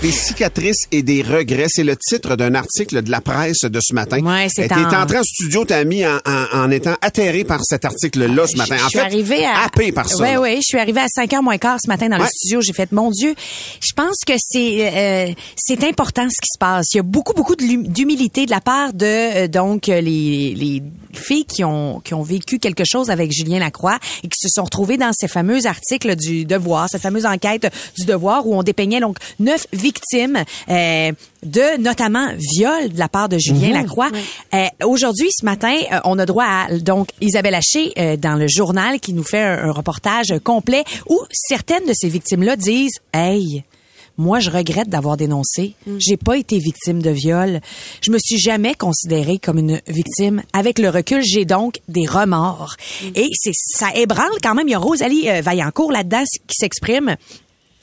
Des cicatrices et des regrets, c'est le titre d'un article de la presse de ce matin. Ouais, c'est T'es en- entré en studio, t'as mis en, en, en étant atterré par cet article-là ce matin. Je En suis fait, arrivée à. happé par ça. Oui, oui. Je suis arrivée à 5h moins quart ce matin dans le studio. J'ai fait, mon Dieu, je pense que c'est euh, c'est important ce qui se passe. Il y a beaucoup, beaucoup d'humilité de la part de euh, donc euh, les, les filles qui ont qui ont vécu quelque chose avec Julien Lacroix et qui se sont retrouvées dans ces fameux articles du Devoir, cette fameuse enquête du Devoir où on dépeignait donc neuf victimes euh, de notamment viol de la part de Julien Lacroix. Euh, Aujourd'hui, ce matin, euh, on a droit à donc Isabelle Haché euh, dans le journal qui nous fait un, un reportage complet où certaines de ces victimes-là disent Hey, moi, je regrette d'avoir dénoncé. J'ai pas été victime de viol. Je me suis jamais considérée comme une victime. Avec le recul, j'ai donc des remords. Et c'est ça ébranle quand même. Il y a Rosalie euh, Vaillancourt là-dedans qui s'exprime.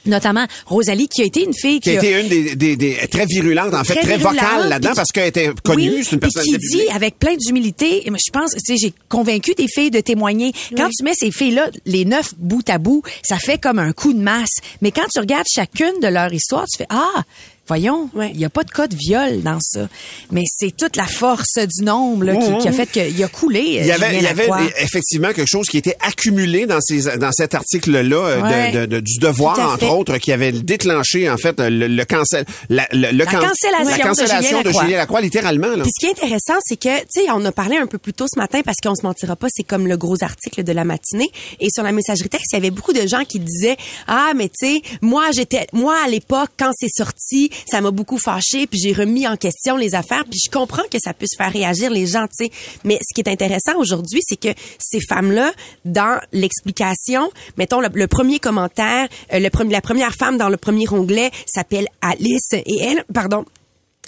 Notamment Rosalie, qui a été une fille Qui a été une des, des, des- très virulente, en fait, très, vocale là-dedans parce qu'elle était connue, oui, c'est une qui dit avec plein d'humilité, je pense, tu sais, j'ai convaincu des filles de témoigner. Quand tu mets ces filles-là, les neuf bout à bout, ça fait comme un coup de masse. Mais quand tu regardes chacune de leur histoire, tu fais ah. Voyons, il n'y a pas de cas de viol dans ça. Mais c'est toute la force du nombre là, qui, qui a fait qu'il a coulé. Il y avait, il y avait Lacroix. effectivement quelque chose qui était accumulé dans ces dans cet article-là euh, Ouais. de, de- de- du devoir entre autres qui avait déclenché en fait le, le cancel la, le, le can- cancellation la de cancellation Julien de Lacroix. Julien Lacroix littéralement là. Puis ce qui est intéressant, c'est que, tu sais, on a parlé un peu plus tôt ce matin parce qu'on se mentira pas, c'est comme le gros article de la matinée. Et sur la messagerie texte, il y avait beaucoup de gens qui disaient, ah, mais tu sais, moi, j'étais, moi, à l'époque, quand c'est sorti, ça m'a beaucoup fâché, puis j'ai remis en question les affaires, puis je comprends que ça puisse faire réagir les gens, tu sais. Mais ce qui est intéressant aujourd'hui, c'est que ces femmes-là, dans l'explication, mettons le, le premier commentaire, euh, le premier, la première femme dans le premier onglet s'appelle Alice et elle, pardon,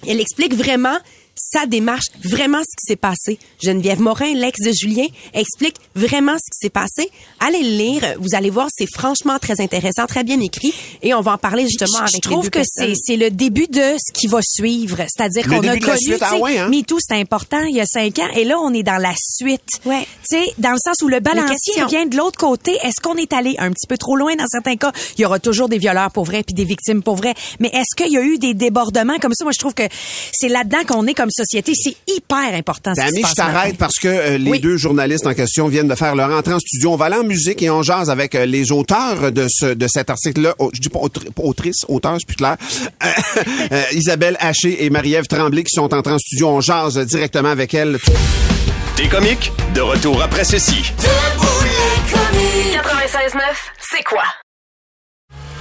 elle explique vraiment sa démarche, vraiment ce qui s'est passé. Geneviève Morin, l'ex de Julien, explique vraiment ce qui s'est passé. Allez le lire, vous allez voir, c'est franchement très intéressant, très bien écrit, et on va en parler justement je, avec je les trouve deux que c'est c'est le début de ce qui va suivre. C'est-à-dire Le qu'on a début de la connu, suite, ah ouais, hein? MeToo, c'était important il y a cinq ans, et là, on est dans la suite. Ouais. Tu sais, dans le sens où le balancier vient de l'autre côté. Est-ce qu'on est allé un petit peu trop loin dans certains cas? Il y aura toujours des violeurs pour vrai puis des victimes pour vrai. Mais est-ce qu'il y a eu des débordements comme ça? Moi, je trouve que c'est là-dedans qu'on est comme société. C'est hyper important. Dami, passe je t'arrête parce que euh, les Oui. deux journalistes en question viennent de faire leur entrée en studio. On va aller en musique et on jase avec euh, les auteurs de ce de cet article-là. Oh, je dis pas autri- pas autrice, auteur, c'est plus clair. Euh, Isabelle Haché et Marie-Ève Tremblay qui sont entrées en studio. On jase directement avec elles. Des comiques, de retour après ceci. Debout les comiques. 96.9, c'est quoi?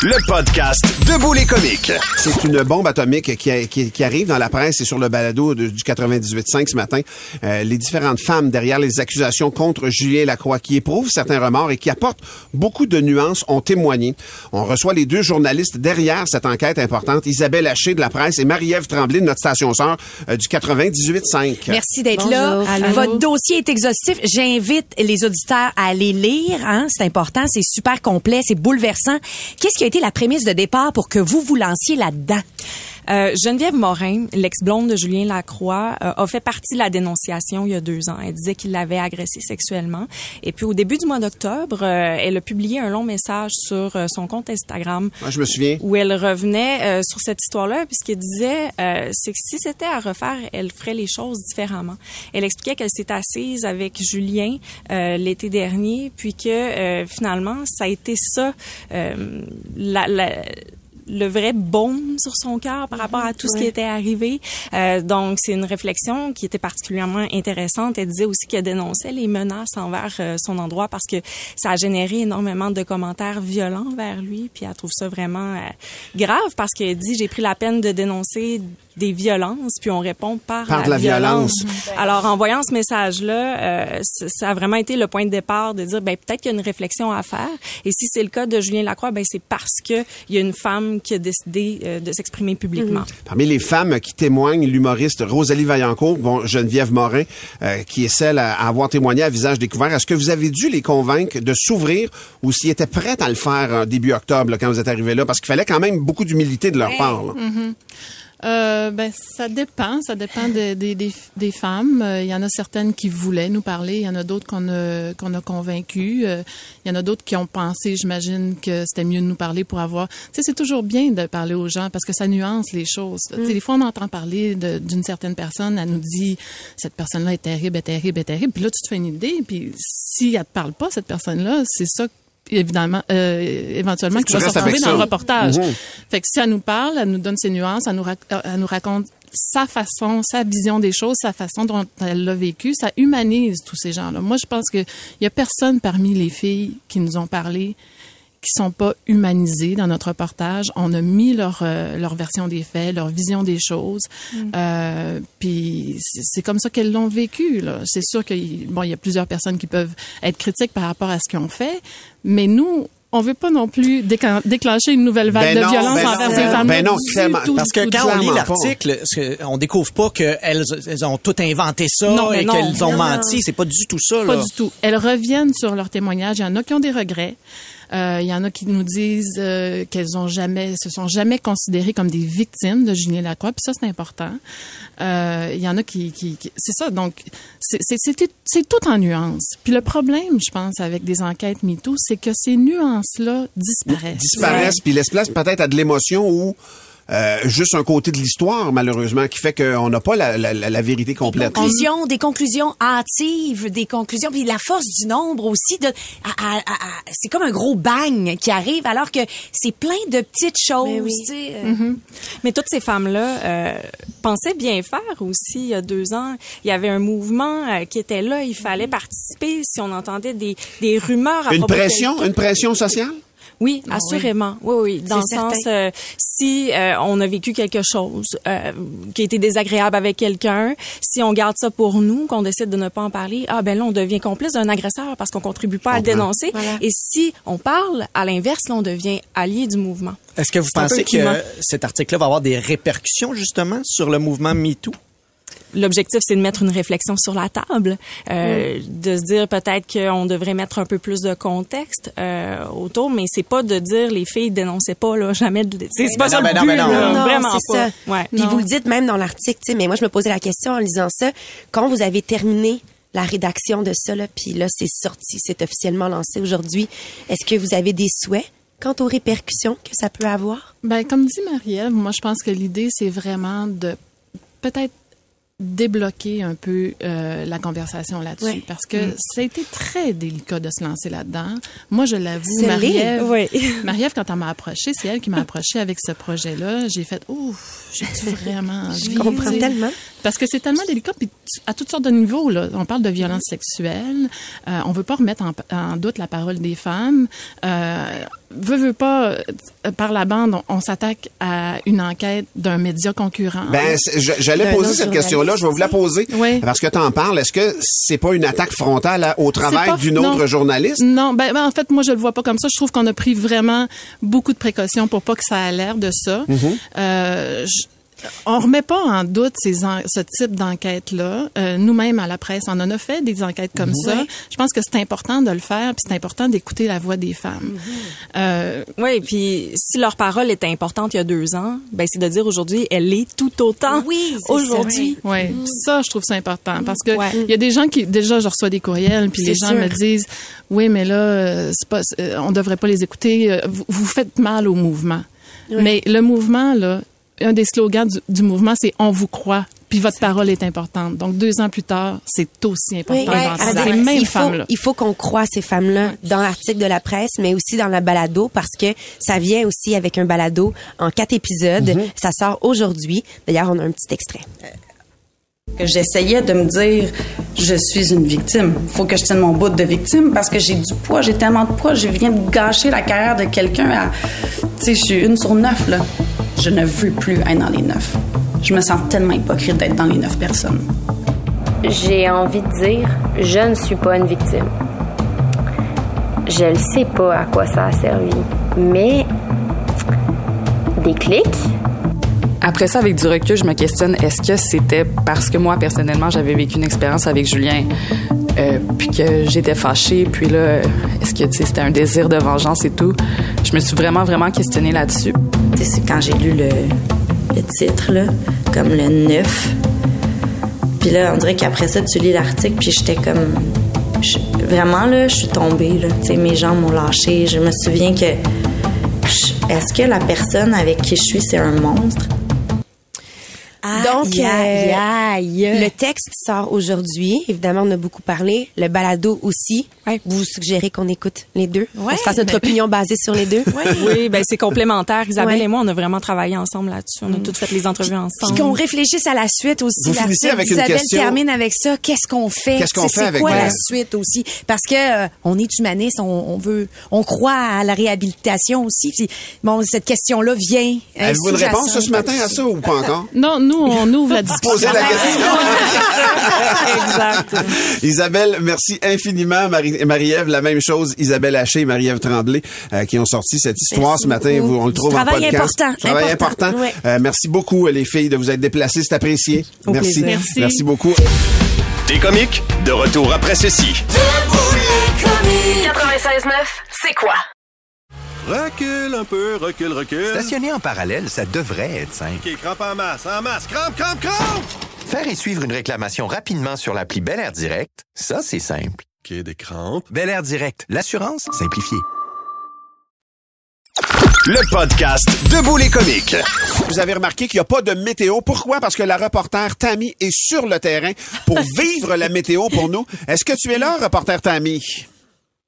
Le podcast Debout les comiques. C'est une bombe atomique qui, a- qui- qui arrive dans la presse et sur le balado de- du 98.5 ce matin. Euh, les différentes femmes derrière les accusations contre Julien Lacroix qui éprouvent certains remords et qui apportent beaucoup de nuances ont témoigné. On reçoit les deux journalistes derrière cette enquête importante, Isabelle Haché de la presse et Marie-Ève Tremblay de notre station sœur euh, du 98.5. Merci d'être là. Allô? Votre dossier est exhaustif. J'invite les auditeurs à aller lire. Hein? C'est important, c'est super complet, c'est bouleversant. Qu'est-ce qui a été la prémisse de départ pour que vous vous lanciez là-dedans? Euh, Geneviève Morin, l'ex-blonde de Julien Lacroix, euh, a fait partie de la dénonciation il y a deux ans. Elle disait qu'il l'avait agressée sexuellement. Et puis au début du mois d'octobre, euh, elle a publié un long message sur euh, son compte Instagram Moi, je me souviens. où elle revenait euh, sur cette histoire-là, puis ce qu'elle disait, euh, c'est que si c'était à refaire, elle ferait les choses différemment. Elle expliquait qu'elle s'est assise avec Julien euh, l'été dernier, puis que euh, finalement, ça a été ça, euh, la, la- le vrai baume sur son cœur par rapport à tout ce qui était arrivé. Euh, donc, c'est une réflexion qui était particulièrement intéressante. Elle disait aussi qu'elle dénonçait les menaces envers euh, son endroit parce que ça a généré énormément de commentaires violents vers lui. Puis elle trouve ça vraiment euh, grave parce qu'elle dit, j'ai pris la peine de dénoncer des violences, puis on répond par, Par la, de la violence. Alors, en voyant ce message-là, euh, ça a vraiment été le point de départ de dire, ben peut-être qu'il y a une réflexion à faire. Et si c'est le cas de Julien Lacroix, ben c'est parce que il y a une femme qui a décidé euh, de s'exprimer publiquement. Parmi les femmes qui témoignent, l'humoriste Rosalie Vaillancourt, bon, Geneviève Morin, euh, qui est celle à, à avoir témoigné à visage découvert. Est-ce que vous avez dû les convaincre de s'ouvrir ou s'ils étaient prêts à le faire euh, début octobre là, quand vous êtes arrivés là? Parce qu'il fallait quand même beaucoup d'humilité de leur part. là. Mhm. Euh, ben, ça dépend. Ça dépend de- des- des, des femmes. Euh, Il y en a certaines qui voulaient nous parler. Il y en a d'autres qu'on a, qu'on a convaincus. Euh, Il y en a d'autres qui ont pensé, j'imagine, que c'était mieux de nous parler pour avoir... Tu sais, c'est toujours bien de parler aux gens parce que ça nuance les choses. Tu sais, des fois, on entend parler de- d'une certaine personne. Elle nous dit, cette personne-là est terrible, est terrible, est terrible. Puis là, tu te fais une idée. Puis si elle te parle pas, cette personne-là, c'est ça évidemment, euh, éventuellement, qui va se retrouver dans le reportage. Fait que si elle nous parle, elle nous donne ses nuances, elle nous, euh, elle nous raconte sa façon, sa vision des choses, sa façon dont elle l'a vécu, ça humanise tous ces gens-là. Moi, je pense que il y a personne parmi les filles qui nous ont parlé qui sont pas humanisées dans notre reportage. On a mis leur euh, leur version des faits, leur vision des choses. Euh, puis c'est comme ça qu'elles l'ont vécu. là. C'est sûr qu'il bon, il y a plusieurs personnes qui peuvent être critiques par rapport à ce qu'ils ont fait, mais nous on veut pas non plus déclen- déclencher une nouvelle vague Ben de non, violence ben envers non, ces ben femmes. non, clairement. Parce que quand on lit l'article, ce- on découvre pas qu'elles elles ont tout inventé ça Non, et qu'elles ont Non, menti. C'est pas du tout ça. Pas là. du tout. Elles reviennent sur leur témoignage. Il y en a qui ont des regrets. Euh, il y en a qui nous disent euh, qu'elles ont jamais, se sont jamais considérées comme des victimes de Julien Lacroix. Puis ça, c'est important. Euh, il y en a qui, qui, qui- c'est ça. Donc, c'est tout en nuances. Puis le problème, je pense, avec des enquêtes MeToo, c'est que ces nuances-là disparaissent. disparaissent puis laissent place peut-être à de l'émotion ou euh, juste un côté de l'histoire, malheureusement, qui fait qu'on n'a pas la, la, la- la vérité complète. conclusions, des conclusions hâtives, des conclusions, puis la force du nombre aussi. De, à- à- à- à- c'est comme un gros bang qui arrive, alors que c'est plein de petites choses. tu sais, euh, Mhm. Mais toutes ces femmes-là euh, pensaient bien faire aussi. Il y a deux ans, il y avait un mouvement euh, qui était là. Il fallait participer. Si on entendait des, des rumeurs à Une propos de pression, une pression sociale? Oui, Ah assurément. Oui, oui. Dans le sens, euh, si euh, on a vécu quelque chose euh, qui a été désagréable avec quelqu'un, si on garde ça pour nous, qu'on décide de ne pas en parler, ah ben là, on devient complice d'un agresseur parce qu'on contribue pas à le dénoncer. Voilà. Et si on parle, à l'inverse, là, on devient allié du mouvement. Est-ce que vous pensez que cet article-là va avoir des répercussions justement sur le mouvement MeToo? L'objectif, c'est de mettre une réflexion sur la table, euh, de se dire peut-être qu'on devrait mettre un peu plus de contexte euh, autour, mais c'est pas de dire les filles dénonçaient pas là, jamais. De... C'est c'est pas ça non, le but, non, non. là, Non, vraiment c'est pas. ça. Ouais. Puis vous le dites même dans l'article, tu sais, mais moi je me posais la question en lisant ça, quand vous avez terminé la rédaction de ça, là, puis là c'est sorti, c'est officiellement lancé aujourd'hui, est-ce que vous avez des souhaits quant aux répercussions que ça peut avoir? Ben, comme dit Marie-Ève, moi, je pense que l'idée, c'est vraiment de peut-être débloquer un peu euh, la conversation là-dessus parce que Mm. ça a été très délicat de se lancer là-dedans. Moi, je l'avoue, Marie-Ève. Oui. Marie-Ève, quand elle m'a approchée, c'est elle qui m'a approchée avec ce projet-là. J'ai fait, ouf, j'ai vraiment envie? Je comprends tellement. Parce que c'est tellement délicat, puis à toutes sortes de niveaux. Là. On parle de violence sexuelle. Euh, on veut pas remettre en, en doute la parole des femmes. Euh, veut, veut pas, euh, par la bande, on, on s'attaque à une enquête d'un média concurrent. Ben, j'allais poser cette question-là. Je vais vous la poser. Oui. Parce que tu en parles. Est-ce que c'est pas une attaque frontale à- au travail d'une autre non. journaliste? Non, ben, ben, en fait, moi, je le vois pas comme ça. Je trouve qu'on a pris vraiment beaucoup de précautions pour pas que ça a l'air de ça. Euh, je- on remet pas en doute ces en- ce type d'enquête-là. Euh, Nous-mêmes, à la presse, on en a fait des enquêtes comme ça. Je pense que c'est important de le faire, puis c'est important d'écouter la voix des femmes. Euh, Oui, puis si leur parole était importante il y a deux ans, ben c'est de dire aujourd'hui, elle est tout autant oui, aujourd'hui. Oui, Mm. ça, je trouve ça important parce que il y a des gens qui déjà je reçois des courriels puis les gens sûr. me disent oui mais là euh, c'est pas euh, on devrait pas les écouter euh, vous, vous faites mal au mouvement. Oui. Mais le mouvement là un des slogans du, du mouvement c'est on vous croit Puis votre parole est importante. Donc deux ans plus tard, c'est aussi important Oui, ces il mêmes faut, femmes-là. il faut qu'on croie ces femmes-là dans l'article de la presse, mais aussi dans la balado, parce que ça vient aussi avec un balado en quatre épisodes. Mhm. Ça sort aujourd'hui. D'ailleurs, on a un petit extrait. Que j'essayais de me dire je suis une victime. Faut que je tienne mon bout de victime parce que j'ai du poids, j'ai tellement de poids, je viens de gâcher la carrière de quelqu'un à tu sais je suis une sur neuf là. Je ne veux plus être dans les neuf. Je me sens tellement hypocrite d'être dans les neuf personnes. J'ai envie de dire, je ne suis pas une victime. Je ne sais pas à quoi ça a servi, mais des clics, Après ça, avec du recul, je me questionne, est-ce que c'était parce que moi, personnellement, j'avais vécu une expérience avec Julien, euh, puis que j'étais fâchée, puis là, est-ce que, c'était un désir de vengeance et tout? Je me suis vraiment, vraiment questionnée là-dessus. C'est quand j'ai lu le, titre, comme le 9. Puis là, on dirait qu'après ça, tu lis l'article, puis j'étais comme. vraiment, là, je suis tombée, là. Tu sais, mes jambes m'ont lâché. Je me souviens que. Est-ce que la personne avec qui je suis, c'est un monstre? Donc, Aïe, aïe, euh, aïe. le texte sort aujourd'hui. Évidemment, on a beaucoup parlé. Le balado aussi. Vous suggérez qu'on écoute les deux? Ouais, on se fasse notre ben- opinion basée sur les deux? Oui, ben c'est complémentaire. Isabelle Ouais. et moi, on a vraiment travaillé ensemble là-dessus. On a toutes fait les entrevues ensemble. Puis qu'on réfléchisse à la suite aussi. Vous finissez L'article avec une question. termine avec ça. Qu'est-ce qu'on fait? Qu'est-ce qu'on fait avec quoi la- la suite aussi? Parce que euh, on est humaniste, on, on veut, on croit à la réhabilitation aussi. Puis, bon, cette question-là vient. euh, Avez-vous une réponse ce matin à ça ou pas encore? Non, nous, on ouvre la discussion. Posez la question. exact. Isabelle, merci infiniment. Marie- Marie-Ève, la même chose. Isabelle Haché et Marie-Ève Tremblay euh, qui ont sorti cette histoire Merci ce matin. beaucoup. Vous, on le trouve en travail podcast. important, Travail important, important. ouais. Euh, merci beaucoup les filles de vous être déplacées. C'est apprécié. Au merci. Merci. Merci beaucoup. Des comiques, de retour après ceci. 96.9, c'est quoi? Recule un peu, recule, recule. Stationner en parallèle, ça devrait être simple. OK, crampe en masse, en masse. Crampe, crampe, crampe! Faire et suivre une réclamation rapidement sur l'appli Bel Air Direct, ça, c'est simple. OK, des crampes. Bel Air Direct, l'assurance simplifiée. Le podcast Debout les comiques. Vous avez remarqué qu'il n'y a pas de météo. Pourquoi? Parce que la reporter Tammy est sur le terrain pour vivre la météo pour nous. Est-ce que tu es là, reporter Tammy?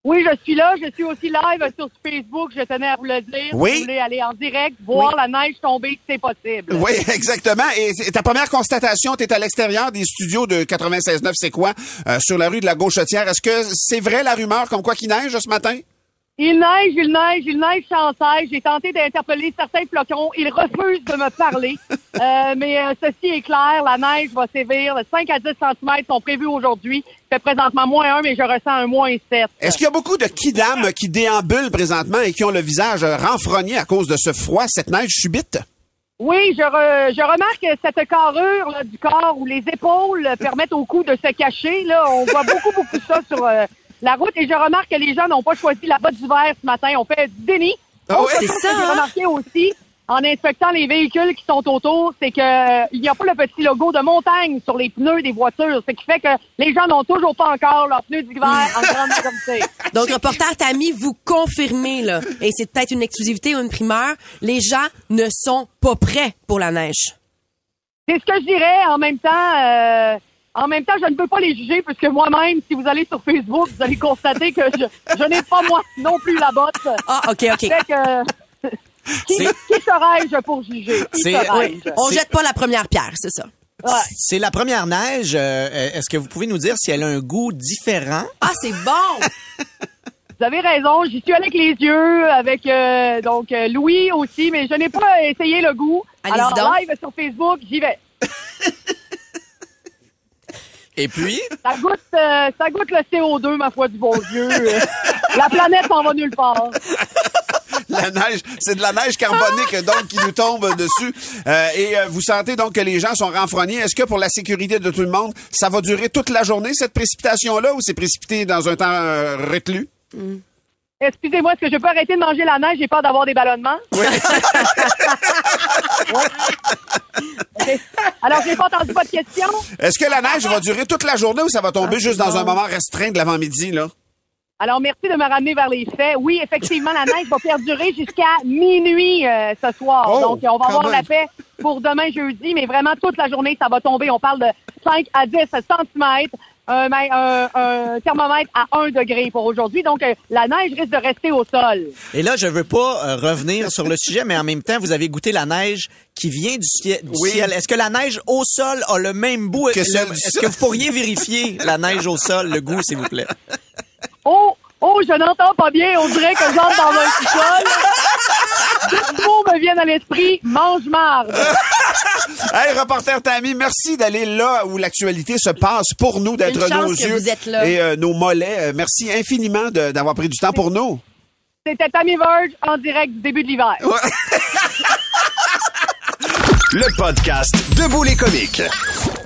Oui, je suis là. Je suis aussi live sur Facebook. Je tenais à vous le dire. Oui. Si vous voulez aller en direct, voir la neige tomber, c'est possible. Oui, exactement. Et ta première constatation, tu es à l'extérieur des studios de 96.9, c'est quoi? Euh, sur la rue de la Gauchetière. Est-ce que c'est vrai la rumeur comme quoi qu'il neige ce matin? Il neige, il neige, il neige sans cesse. J'ai tenté d'interpeller certains flocons. Ils refusent de me parler. Euh, mais euh, ceci est clair, la neige va sévir. 5 à 10 cm sont prévus aujourd'hui. Il fait présentement moins 1, mais je ressens un moins 7. Est-ce qu'il y a beaucoup de kidam qui déambulent présentement et qui ont le visage euh, renfrogné à cause de ce froid, cette neige subite? Oui, je, re- je remarque cette carrure là, du corps où les épaules permettent au cou de se cacher. Là, on voit beaucoup, beaucoup ça sur euh, la route. Et je remarque que les gens n'ont pas choisi la botte d'hiver ce matin. On fait du déni. Ah ouais? C'est ça, que J'ai hein? remarqué aussi en inspectant les véhicules qui sont autour, c'est que euh, il n'y a pas le petit logo de montagne sur les pneus des voitures, ce qui fait que les gens n'ont toujours pas encore leurs pneus d'hiver en grande majorité. Donc, reporter Tammy, vous confirmez, là, et c'est peut-être une exclusivité ou une primeur, les gens ne sont pas prêts pour la neige. C'est ce que je dirais. En même temps, euh, en même temps, je ne peux pas les juger puisque moi-même, si vous allez sur Facebook, vous allez constater que je, je n'ai pas moi non plus la botte. Ah, ok, ok. Fait que, qui, serais-je pour juger? Qui C'est- serais-je? oui. On jette pas la première pierre, c'est ça. Ouais. C'est la première neige. euh, Est-ce que vous pouvez nous dire si elle a un goût différent? Ah, c'est bon! Vous avez raison, j'y suis allée avec les yeux, avec euh, donc euh, Louis aussi, mais je n'ai pas essayé le goût. Allez-y Alors donc. live sur Facebook, j'y vais. Et puis? Ça goûte, euh, ça goûte le CO2, ma foi du bon Dieu. Euh, la planète s'en va nulle part. La neige, c'est de la neige carbonique donc qui nous tombe dessus. Euh, et euh, vous sentez donc que les gens sont renfrognés. Est-ce que pour la sécurité de tout le monde, ça va durer toute la journée cette précipitation-là ou c'est précipité dans un temps euh, reclus? Excusez-moi, est-ce que je peux arrêter de manger la neige? J'ai peur d'avoir des ballonnements. Oui. Alors, j'ai pas entendu votre question. Est-ce que la neige va durer toute la journée ou ça va tomber juste dans un moment restreint de l'avant-midi là? Alors, merci de me ramener vers les faits. Oui, effectivement, la neige va perdurer jusqu'à minuit euh, ce soir. Oh, Donc, on va avoir la paix pour demain jeudi, mais vraiment toute la journée, ça va tomber. On parle de 5 à 10 centimètres. Un, ma- un- un thermomètre à 1 degré pour aujourd'hui. Donc, euh, la neige risque de rester au sol. Et là, je veux pas euh, revenir sur le sujet, mais en même temps, vous avez goûté la neige qui vient du, cie- du Oui. ciel. Est-ce que la neige au sol a le même goût? Que Le- celle du Est-ce que vous pourriez vérifier la neige au sol, le goût, s'il vous plaît? Oh, oh, je n'entends pas bien. On dirait que j'entre dans un sous-sol. Deux mots me viennent à l'esprit. Mange-marde. Hey, reporter Tammy, merci d'aller là où l'actualité se passe pour nous, d'être nos que yeux vous êtes là. et euh, nos mollets. Euh, Merci infiniment de- d'avoir pris du temps pour nous. C'était Tammy Verge en direct du début de l'hiver. Le podcast Debout les comiques.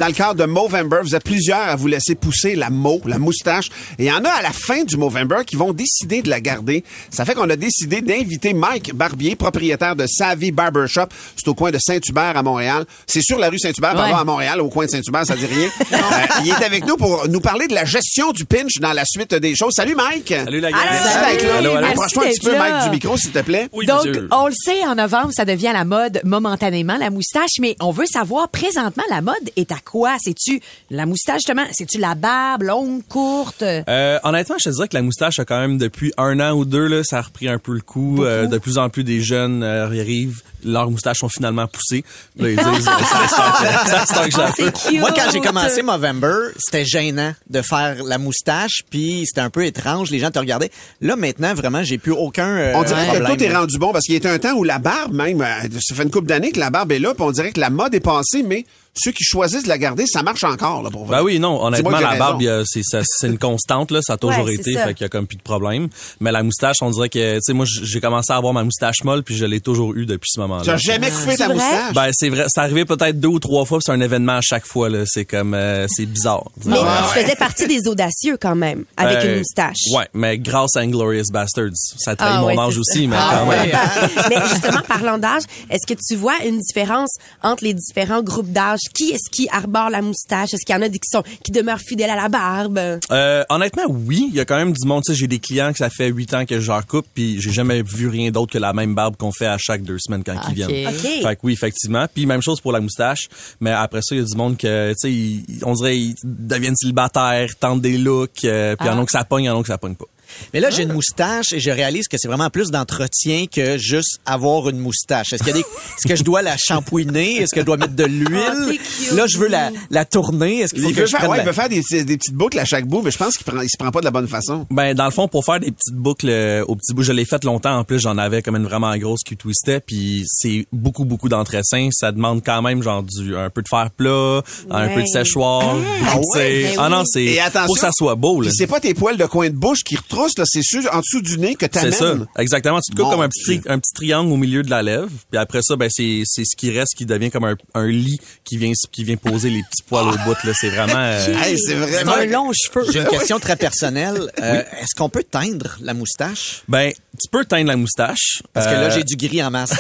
Dans le cadre de Movember, vous êtes plusieurs à vous laisser pousser la mo, la moustache. Et il y en a à la fin du Movember qui vont décider de la garder. Ça fait qu'on a décidé d'inviter Mike Barbier, propriétaire de Savvy Barbershop. C'est au coin de Saint-Hubert à Montréal. C'est sur la rue Saint-Hubert, pardon, à Montréal, au coin de Saint-Hubert, ça dit rien. Euh, il est avec nous pour nous parler de la gestion du pinch dans la suite des choses. Salut Mike! Salut la Salut. d'être là. Allô, allô. Approche-toi un petit peu, Mike, du micro, s'il te plaît. Oui, Donc, monsieur. on le sait, en novembre, ça devient la mode momentanément, la moustache, mais on veut savoir présentement, la mode est à quoi? C'est-tu la moustache, justement? C'est-tu la barbe, longue, courte? Euh, honnêtement, je te dirais que la moustache a quand même depuis un an ou deux là, ça a repris un peu le coup. Euh, de plus en plus des jeunes euh, arrivent, leurs moustaches sont finalement poussées. Là, ils disent, ça peu. cute. Moi, quand j'ai commencé Movember, c'était gênant de faire la moustache, puis c'était un peu étrange, les gens te regardaient. Là, maintenant, vraiment, j'ai plus aucun euh, On dirait problème. que tout est rendu bon parce qu'il y a un temps où la barbe, même, euh, ça fait une couple d'années que la barbe est là, puis on dirait que la mode est passée, mais ceux qui choisissent de la garder, ça marche encore, là, pour vrai. Ben oui, non, honnêtement, que la barbe, c'est ça- c'est une constante, là, ça a toujours Ouais, été, ça. fait qu'il y a comme plus de problème. Mais la moustache, on dirait que, tu sais, moi, j'ai commencé à avoir ma moustache molle, puis je l'ai toujours eu depuis ce Tu moment-là. n'as jamais coupé ta moustache? Ben, c'est vrai, c'est arrivé peut-être deux ou trois fois, puis c'est un événement à chaque fois, là. C'est comme, euh, c'est bizarre. Mais Ah tu faisais partie des audacieux quand même, avec Euh, une moustache. Ouais, mais grâce à Inglorious Bastards. Ça trahit Ah mon ouais, âge aussi, mais ça. quand Ah même. ouais. Mais justement, parlant d'âge, est-ce que tu vois une différence entre les différents groupes d'âge? Qui est-ce qui arbore la moustache? Est-ce qu'il y en a des qui sont qui demeurent fidèles à la barbe? Euh, honnêtement, oui. Il y a quand même du monde. Tu sais, j'ai des clients que ça fait huit ans que je leur coupe, puis j'ai jamais vu rien d'autre que la même barbe qu'on fait à chaque deux semaines quand Ok. ils viennent. OK. Fait que oui, effectivement. Puis même chose pour la moustache. Mais après ça, il y a du monde que, tu sais, ils- on dirait ils deviennent célibataires, tentent des looks, euh, puis il y en a que ça pogne, il y en a que ça pogne pas. Mais là, j'ai une moustache et je réalise que c'est vraiment plus d'entretien que juste avoir une moustache. Est-ce qu'il y a des, est-ce que je dois la shampouiner? Est-ce que je dois mettre de l'huile? cute. là, je veux la, la tourner. Est-ce qu'il faut Il que veut, je faire, prenne ouais, la- il veut faire des, des petites boucles à chaque bout, mais je pense qu'il prend, il se prend pas de la bonne façon. Ben dans le fond pour faire des petites boucles euh, aux petits bouts, je l'ai fait longtemps en plus, j'en avais comme une vraiment grosse qui twistait puis c'est beaucoup beaucoup d'entretien, ça demande quand même genre du un peu de fer plat, un Ouais. peu de séchoir, Ah ouais? ah non, Ben c'est Et attention, faut que ça soit beau là. C'est pas tes poils de coin de bouche qui là, c'est ceux en dessous du nez que C'est t'amènes. ça, exactement. Tu te coupes Mon comme un petit, un triangle au milieu de la lèvre, puis après ça, ben c'est c'est ce qui reste qui devient comme un, un lit qui vient qui vient poser les petits poils au bout là. C'est vraiment. euh, Hey, c'est C'est vraiment... un long cheveu. J'ai une question très personnelle. Euh, Est-ce qu'on peut teindre la moustache? ben tu peux teindre la moustache. Parce que là, Euh, j'ai du gris en masse.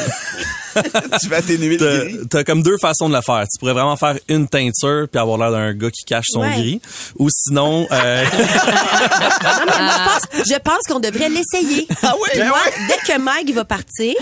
tu vas atténuer le T'as- gris? T'as comme deux façons de le faire. Tu pourrais vraiment faire une teinture puis avoir l'air d'un gars qui cache son Ouais. gris. Ou sinon, euh, Non, mais moi, je pense, je pense qu'on devrait l'essayer. Ah oui? Puis Ben moi, dès que Mike va partir,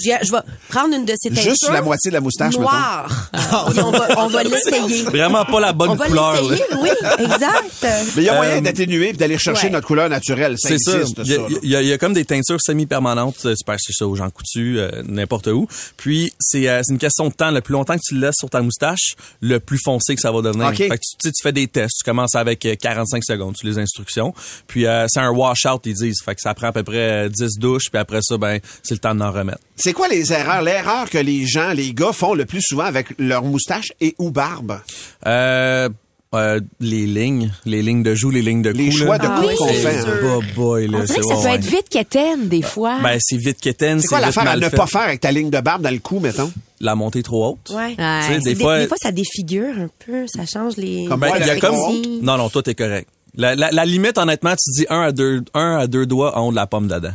je, je vais prendre une de ses teintures. Juste la moitié de la moustache, Noire. Puis on va, on va l'essayer. vraiment pas la bonne On va couleur. l'essayer, oui, exact. Mais il y a moyen Euh, d'atténuer et d'aller chercher ouais. notre couleur naturelle. Ça C'est ça. existe, Il y, y y a comme des teintures semi-permanentes. Tu peux acheter ça aux gens coutus, euh, n'importe où. Puis, c'est euh, c'est une question de temps. Le plus longtemps que tu le laisses sur ta moustache, le plus foncé que ça va devenir. OK. Fait que tu, fais des tests. Tu commences avec euh, 45 secondes. Tu les instructions. Puis, euh, c'est un wash-out, ils disent. Fait que ça prend à peu près euh, 10 douches. Puis après ça, ben, c'est le temps d'en remettre. C'est quoi les erreurs? L'erreur que les gens, les gars font le plus souvent avec leur moustache et ou barbe? Euh, euh, les lignes, les lignes de joue, les lignes de cou. Les choix de là. coupe oui, qu'on c'est fait. hein. Oh boy, là, On dirait que ça ouais, peut ouais. être vite quétaine, des fois. Ben, c'est vite quétaine, C'est quoi l'affaire à ne pas faire avec ta ligne de barbe dans le cou, mettons? La montée trop haute. Ouais. Ouais. des Des, fois, des fois, ça défigure un peu, ça change les. Comme Ben, y a comme non non toi t'es correct. La, la, la limite honnêtement tu dis un à deux un à deux doigts en haut de la pomme d'Adam.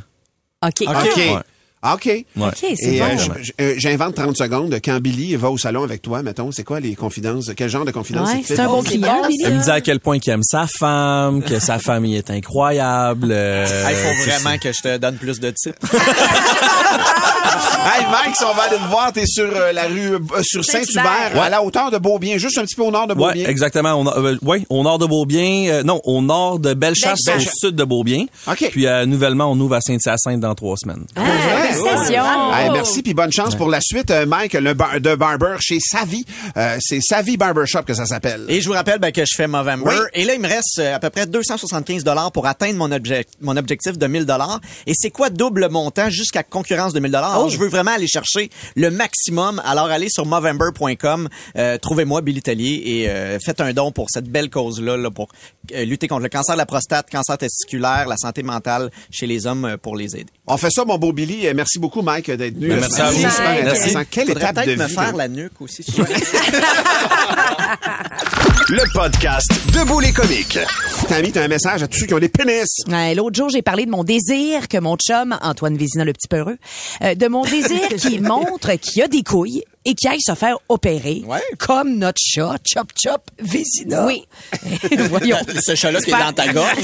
OK. OK. Ouais. Ah, OK. Ouais. c'est Et, bon. euh, euh, J'invente 30 secondes. Quand Billy va au salon avec toi, mettons, c'est quoi les confidences? Quel genre de confidences Ouais, il c'est un bon client, Billy. Elle me dit à quel point qu'il aime sa femme, que sa famille est incroyable. euh, Il faut tu sais, vraiment que je te donne plus de tips. Hey Mike, si on va aller te voir, t'es sur euh, la rue, euh, sur Saint-Hubert, à la hauteur de Beaubien, juste un petit peu au nord de Ouais, Beaubien. exactement. On a- euh, ouais, au nord de Beaubien. euh, non, au nord de Bellechasse, au Bellechasse. sud de Beaubien. OK. Puis euh, nouvellement, on ouvre à Saint-Hyacinthe dans trois semaines. Pour Hey, merci puis bonne chance pour la suite, euh, Mike, le bar de barber chez Savvy. Euh, c'est Savvy Barbershop que ça s'appelle. Et je vous rappelle ben, que je fais Movember. Oui. Et là, il me reste euh, à peu près 275 dollars pour atteindre mon, obje- mon objectif de 1000 dollars. Et c'est quoi double montant jusqu'à concurrence de 1000 dollars? Oh. Je veux vraiment aller chercher le maximum. Alors, allez sur Movember.com, euh, trouvez-moi Billy Tellier et euh, faites un don pour cette belle cause-là, là, pour euh, lutter contre le cancer de la prostate, cancer testiculaire, la santé mentale chez les hommes euh, pour les aider. On fait ça, mon beau Billy. Euh, Merci beaucoup, Mike, d'être venu. Ben, merci à vous. super Merci. intéressant. Quelle Faudrait étape de peut-être me vie. faire hein? la nuque aussi. Le podcast Debout les comiques. Tammy, t'as un message à tous ceux qui ont des pénis. Ouais, L'autre jour, j'ai parlé de mon désir que mon chum, Antoine Vézina, le petit peureux, euh, de mon désir qu'il montre qu'il a des couilles et qu'il aille se faire opérer, comme notre chat, Chop Chop Vézina. Oui. Voyons. Ce chat-là qui est dans ta gorge.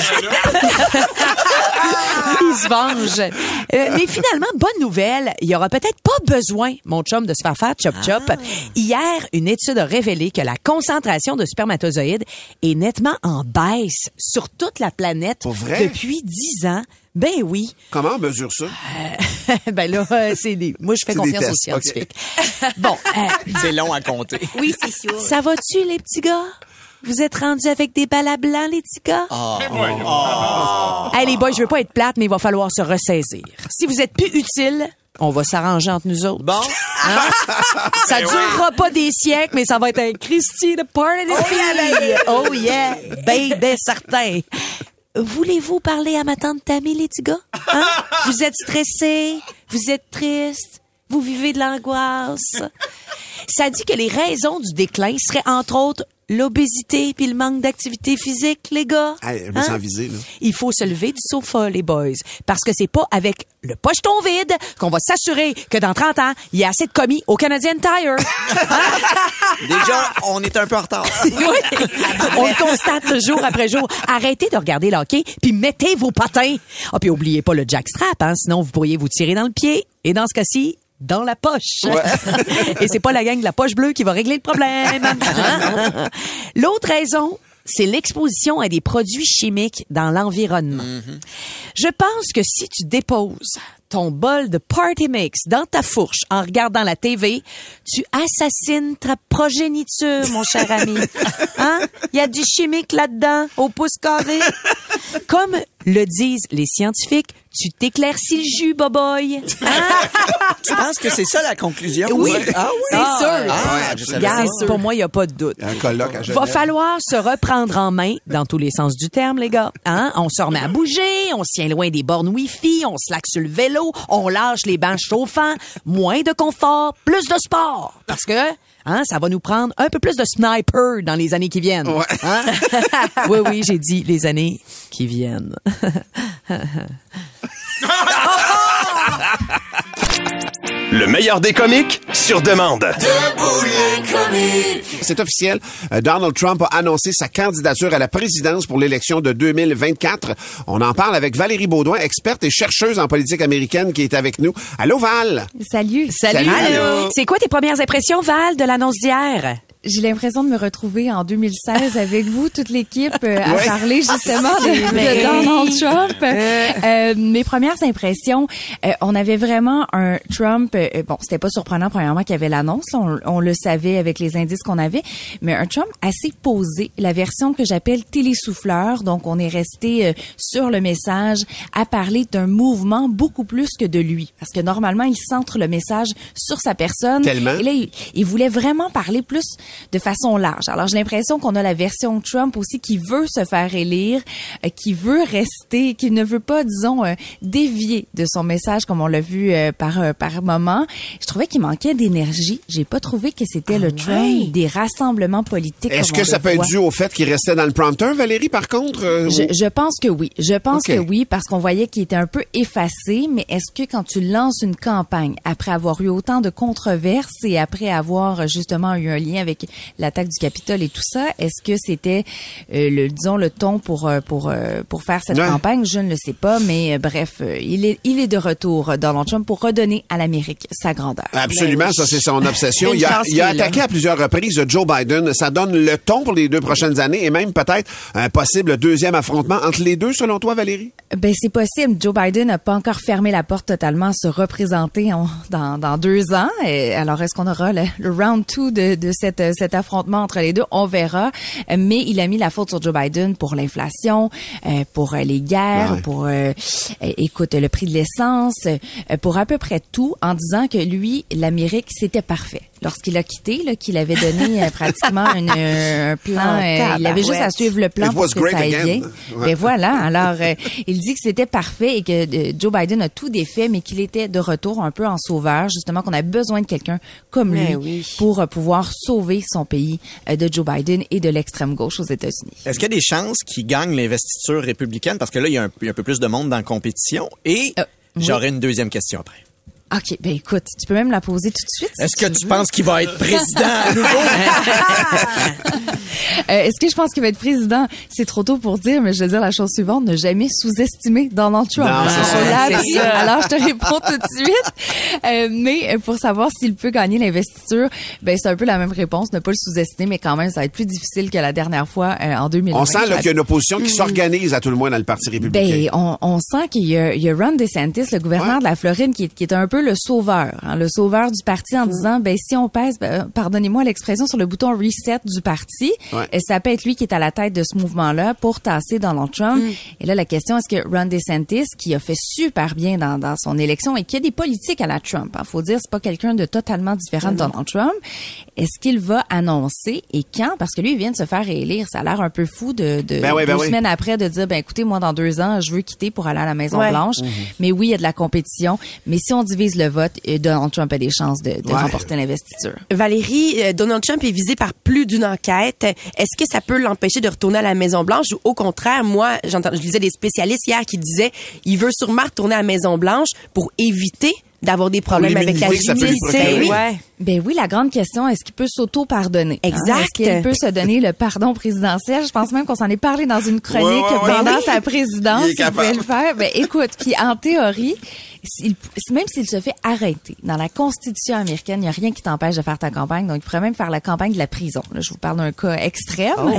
Il se venge. Euh, mais finalement, bonne nouvelle, il y aura peut-être pas besoin, mon chum, de se faire faire chop chop. Ah. Hier, une étude a révélé que la concentration de spermatozoïdes est nettement en baisse sur toute la planète vrai? depuis 10 ans. Ben oui. Comment on mesure ça? ben là, euh, c'est des... moi je fais des confiance aux scientifiques. Bon, euh, C'est long à compter. oui, c'est sûr. Ça va-tu les petits gars? Vous êtes rendus avec des balles à blanc, les petits gars? Hey, les boys, je veux pas être plate, mais il va falloir se ressaisir. Si vous êtes plus utile, on va s'arranger entre nous autres. Bon. Hein? Ça durera pas des siècles, mais ça va être un Christy de party de filles. Oh yeah, ben, ben certain. Voulez-vous parler à ma tante Tammy, les gars? Hein? Vous êtes stressés? Vous êtes tristes? Vous vivez de l'angoisse? Ça dit que les raisons du déclin seraient, entre autres, l'obésité puis le manque d'activité physique, les gars. Hey, je me Hein? sens visé, là. Il faut se lever du sofa, les boys. Parce que c'est pas avec le pocheton vide qu'on va s'assurer que dans 30 ans, il y a assez de commis au Canadian Tire. Déjà, on est un peu en retard. Oui. On le constate jour après jour. Arrêtez de regarder le hockey, puis mettez vos patins. Ah, puis oubliez pas le jackstrap, hein, sinon vous pourriez vous tirer dans le pied. Et dans ce cas-ci, dans la poche. Et c'est pas la gang de la poche bleue qui va régler le problème. Hein? L'autre raison, c'est l'exposition à des produits chimiques dans l'environnement. Je pense que si tu déposes ton bol de party mix dans ta fourche en regardant la TV, tu assassines ta progéniture, mon cher ami. Hein? Il y a du chimique là-dedans, au pouce carré. Comme le disent les scientifiques, tu t'éclaircis le jus, boboy. Hein? tu penses que c'est ça la conclusion? Oui, Ah oui? c'est sûr. Ah, je Regarde, pour moi, il n'y a pas de doute. Un colloque à Va falloir se reprendre en main dans tous les sens du terme, les gars. Hein? On se remet à bouger, on se tient loin des bornes Wi-Fi, on se laque sur le vélo, on lâche les bancs chauffants, moins de confort, plus de sport. Parce que hein, ça va nous prendre un peu plus de sniper dans les années qui viennent. Hein? oui, oui, j'ai dit les années qui viennent. Le meilleur des comiques sur demande. C'est officiel. Euh, Donald Trump a annoncé sa candidature à la présidence pour l'élection de 2024. On en parle avec Valérie Baudouin, experte et chercheuse en politique américaine qui est avec nous. Allô, Val? Salut. Salut. Allô. C'est quoi tes premières impressions, Val, de l'annonce d'hier? J'ai l'impression de me retrouver en 2016 avec vous, toute l'équipe, euh, à Ouais. parler justement de, Donald Trump. Euh, mes premières impressions, euh, on avait vraiment un Trump. euh, bon, c'était pas surprenant premièrement qu'il y avait l'annonce, on, on le savait avec les indices qu'on avait, mais un Trump assez posé, la version que j'appelle télésouffleur. Donc, on est resté euh, sur le message à parler d'un mouvement beaucoup plus que de lui, parce que normalement, il centre le message sur sa personne. Tellement. Et là, il, il voulait vraiment parler plus de façon large. Alors j'ai l'impression qu'on a la version Trump aussi qui veut se faire élire, euh, qui veut rester, qui ne veut pas, disons, euh, dévier de son message comme on l'a vu euh, par euh, par moment. Je trouvais qu'il manquait d'énergie. J'ai pas trouvé que c'était le Trump des rassemblements politiques. Est-ce que ça peut voit. être dû au fait qu'il restait dans le prompteur, Valérie, par contre? euh, Je, je pense que oui. Je pense que oui parce qu'on voyait qu'il était un peu effacé. Mais est-ce que quand tu lances une campagne après avoir eu autant de controverses et après avoir euh, justement eu un lien avec l'attaque du Capitole et tout ça, est-ce que c'était euh, le disons le ton pour euh, pour euh, pour faire cette Ouais. campagne? Je ne le sais pas. Mais euh, bref, il est il est de retour Donald Trump pour redonner à l'Amérique sa grandeur. Absolument, Ben ça c'est son obsession. Il a, il a là. attaqué à plusieurs reprises Joe Biden. Ça donne le ton pour les deux prochaines années et même peut-être un possible deuxième affrontement entre les deux, selon toi, Valérie? Ben c'est possible. Joe Biden n'a pas encore fermé la porte totalement à se représenter en- dans, dans deux ans. Et alors est-ce qu'on aura le, le round two de, de cette, euh, cet affrontement entre les deux On verra. Mais il a mis la faute sur Joe Biden pour l'inflation, euh, pour euh, les guerres, Ouais. pour euh, écoute le prix de l'essence, pour à peu près tout, en disant que lui l'Amérique c'était parfait. Lorsqu'il a quitté, là, qu'il avait donné euh, pratiquement une- un plan, euh, il avait juste à suivre le plan It pour que ça aille bien. Ouais. Ben voilà. Alors, euh, il dit que c'était parfait et que euh, Joe Biden a tout défait, mais qu'il était de retour un peu en sauveur, justement, qu'on a besoin de quelqu'un comme lui Mais oui. pour euh, pouvoir sauver son pays euh, de Joe Biden et de l'extrême gauche aux États-Unis. Est-ce qu'il y a des chances qu'il gagne l'investiture républicaine? Parce que là, il y, a un, il y a un peu plus de monde dans la compétition. Et Euh, j'aurai une deuxième question après. OK, ben écoute, tu peux même la poser tout de suite. si Est-ce que tu veux. penses qu'il va être président à nouveau? Euh, Est-ce que je pense qu'il va être président? C'est trop tôt pour dire, mais je vais dire la chose suivante, ne jamais sous-estimer Donald Trump. Non, c'est ça. Alors, je te réponds tout de suite. Euh, mais euh, pour savoir s'il peut gagner l'investiture, ben c'est un peu la même réponse, ne pas le sous-estimer, mais quand même, ça va être plus difficile que la dernière fois euh, en 2020. On sent qu'il y a une opposition qui s'organise à tout le moins dans le Parti républicain. Ben, on, on sent qu'il y a, il y a Ron DeSantis, le gouverneur de la Floride, qui est un peu le sauveur, hein, le sauveur du parti en disant, ben si on pèse, ben, pardonnez-moi l'expression, sur le bouton reset du parti, Ouais. ça peut être lui qui est à la tête de ce mouvement-là pour tasser Donald Trump. Et là, la question, est-ce que Ron DeSantis, qui a fait super bien dans, dans son élection et qui a des politiques à la Trump, il faut dire, c'est pas quelqu'un de totalement différent de Donald Trump, est-ce qu'il va annoncer et quand? Parce que lui, il vient de se faire élire. Ça a l'air un peu fou de, de Ben oui, ben deux oui. semaines après de dire, ben écoutez, moi, dans deux ans, je veux quitter pour aller à la Maison Ouais. Blanche. Mais oui, il y a de la compétition. Mais si on divise le vote, euh, Donald Trump a des chances de, de Ouais. remporter l'investiture. Valérie, euh, Donald Trump est visé par plus d'une enquête. Est-ce que ça peut l'empêcher de retourner à la Maison Blanche? Ou au contraire, moi, j'entends, je lisais des spécialistes hier qui disaient, il veut sûrement retourner à la Maison Blanche pour éviter d'avoir des problèmes avec la justice. Oui. Ouais. Ben oui, la grande question, est-ce qu'il peut s'auto-pardonner? hein? Exact. Est-ce qu'il peut se donner le pardon présidentiel? Je pense même qu'on s'en est parlé dans une chronique Ouais, ouais, ouais. pendant Oui. sa présidence. Il est Il pouvait le faire. Ben écoute, puis en théorie, s'il- même s'il se fait arrêter, dans la Constitution américaine, il n'y a rien qui t'empêche de faire ta campagne. Donc, il pourrait même faire la campagne de la prison. Là, je vous parle d'un cas extrême. Oh,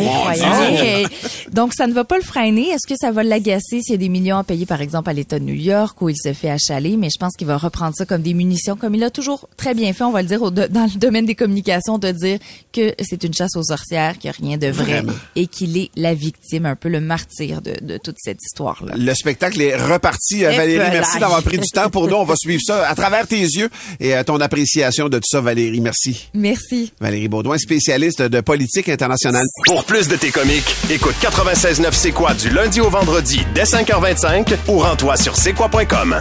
donc, ça ne va pas le freiner. Est-ce que ça va l'agacer s'il y a des millions à payer, par exemple, à l'État de New York où il se fait achaler? Mais je pense qu'il va reprendre ça comme des munitions, comme il a toujours très bien fait, on va le dire, au- de- dans le domaine des communications, de dire que c'est une chasse aux sorcières, qu'il n'y a rien de vrai Vraiment. et qu'il est la victime, un peu le martyr de, de toute cette histoire-là. Le spectacle est reparti. Euh, Et Valérie, voilà. merci d'avoir pris du temps pour nous. On va suivre ça à travers tes yeux et ton appréciation de tout ça, Valérie. Merci. Merci. Valérie Baudouin, spécialiste de politique internationale. Pour plus de tes comiques, écoute 96.9 C'est quoi du lundi au vendredi dès 5h25 ou rends-toi sur c'est quoi.com.